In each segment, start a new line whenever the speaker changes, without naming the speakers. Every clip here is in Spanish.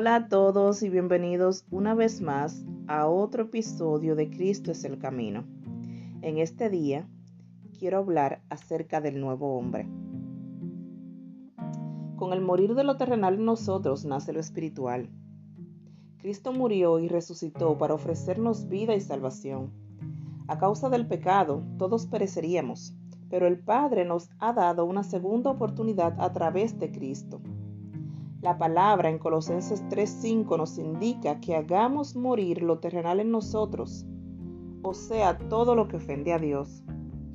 Hola a todos y bienvenidos una vez más a otro episodio de Cristo es el Camino. En este día quiero hablar acerca del nuevo hombre. Con el morir de lo terrenal en nosotros nace lo espiritual. Cristo murió y resucitó para ofrecernos vida y salvación. A causa del pecado, todos pereceríamos, pero el Padre nos ha dado una segunda oportunidad a través de Cristo. La palabra en Colosenses 3:5 nos indica que hagamos morir lo terrenal en nosotros, o sea, todo lo que ofende a Dios,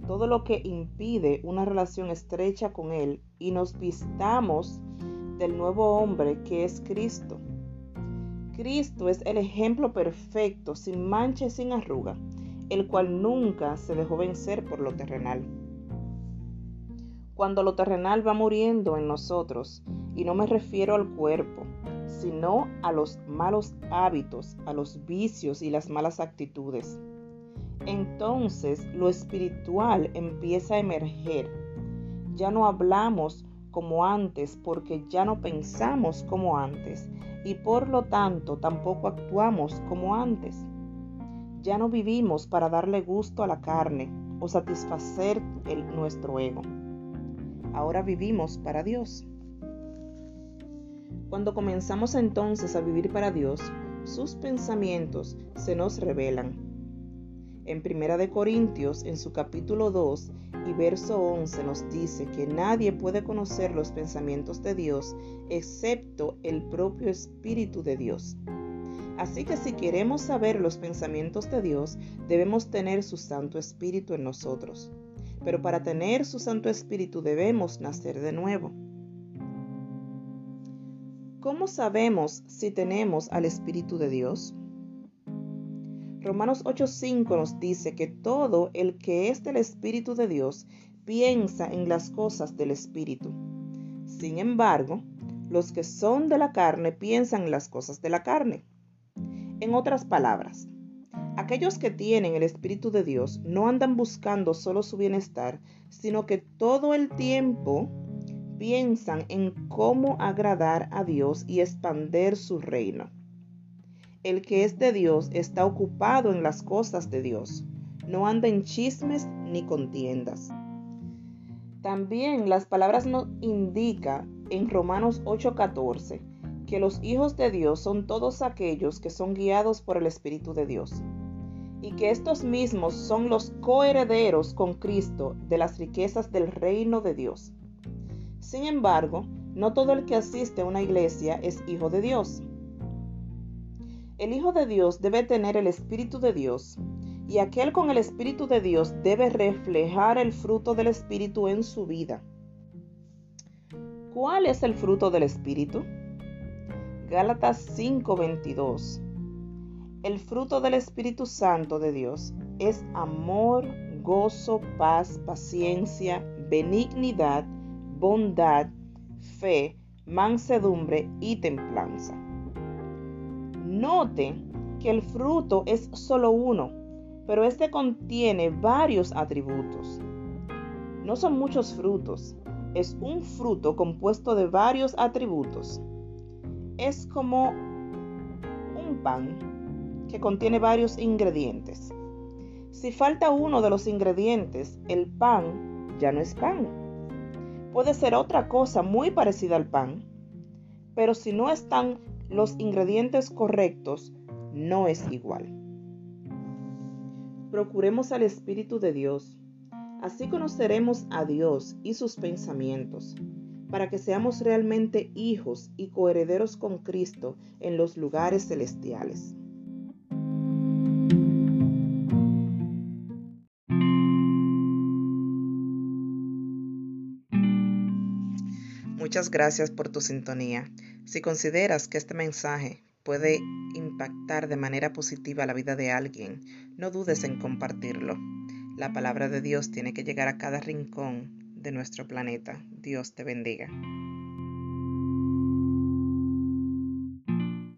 todo lo que impide una relación estrecha con Él y nos vistamos del nuevo hombre que es Cristo. Cristo es el ejemplo perfecto, sin mancha y sin arruga, el cual nunca se dejó vencer por lo terrenal. Cuando lo terrenal va muriendo en nosotros, y no me refiero al cuerpo, sino a los malos hábitos, a los vicios y las malas actitudes. Entonces lo espiritual empieza a emerger. Ya no hablamos como antes porque ya no pensamos como antes y por lo tanto tampoco actuamos como antes. Ya no vivimos para darle gusto a la carne o satisfacer el, nuestro ego. Ahora vivimos para Dios. Cuando comenzamos entonces a vivir para Dios, sus pensamientos se nos revelan. En Primera de Corintios, en su capítulo 2 y verso 11 nos dice que nadie puede conocer los pensamientos de Dios excepto el propio Espíritu de Dios. Así que si queremos saber los pensamientos de Dios, debemos tener su Santo Espíritu en nosotros. Pero para tener su Santo Espíritu debemos nacer de nuevo. ¿Cómo sabemos si tenemos al Espíritu de Dios? Romanos 8:5 nos dice que todo el que es del Espíritu de Dios piensa en las cosas del Espíritu. Sin embargo, los que son de la carne piensan en las cosas de la carne. En otras palabras, aquellos que tienen el Espíritu de Dios no andan buscando solo su bienestar, sino que todo el tiempo piensan en cómo agradar a Dios y expander su reino. El que es de Dios está ocupado en las cosas de Dios, no anda en chismes ni contiendas. También las palabras nos indican en Romanos 8:14 que los hijos de Dios son todos aquellos que son guiados por el Espíritu de Dios y que estos mismos son los coherederos con Cristo de las riquezas del reino de Dios. Sin embargo, no todo el que asiste a una iglesia es hijo de Dios. El Hijo de Dios debe tener el Espíritu de Dios y aquel con el Espíritu de Dios debe reflejar el fruto del Espíritu en su vida. ¿Cuál es el fruto del Espíritu? Gálatas 5:22. El fruto del Espíritu Santo de Dios es amor, gozo, paz, paciencia, benignidad, bondad, fe, mansedumbre y templanza. Note que el fruto es solo uno, pero este contiene varios atributos. No son muchos frutos, es un fruto compuesto de varios atributos. Es como un pan que contiene varios ingredientes. Si falta uno de los ingredientes, el pan ya no es pan puede ser otra cosa muy parecida al pan, pero si no están los ingredientes correctos, no es igual. Procuremos al Espíritu de Dios. Así conoceremos a Dios y sus pensamientos, para que seamos realmente hijos y coherederos con Cristo en los lugares celestiales. Muchas gracias por tu sintonía. Si consideras que este mensaje puede impactar de manera positiva la vida de alguien, no dudes en compartirlo. La palabra de Dios tiene que llegar a cada rincón de nuestro planeta. Dios te bendiga.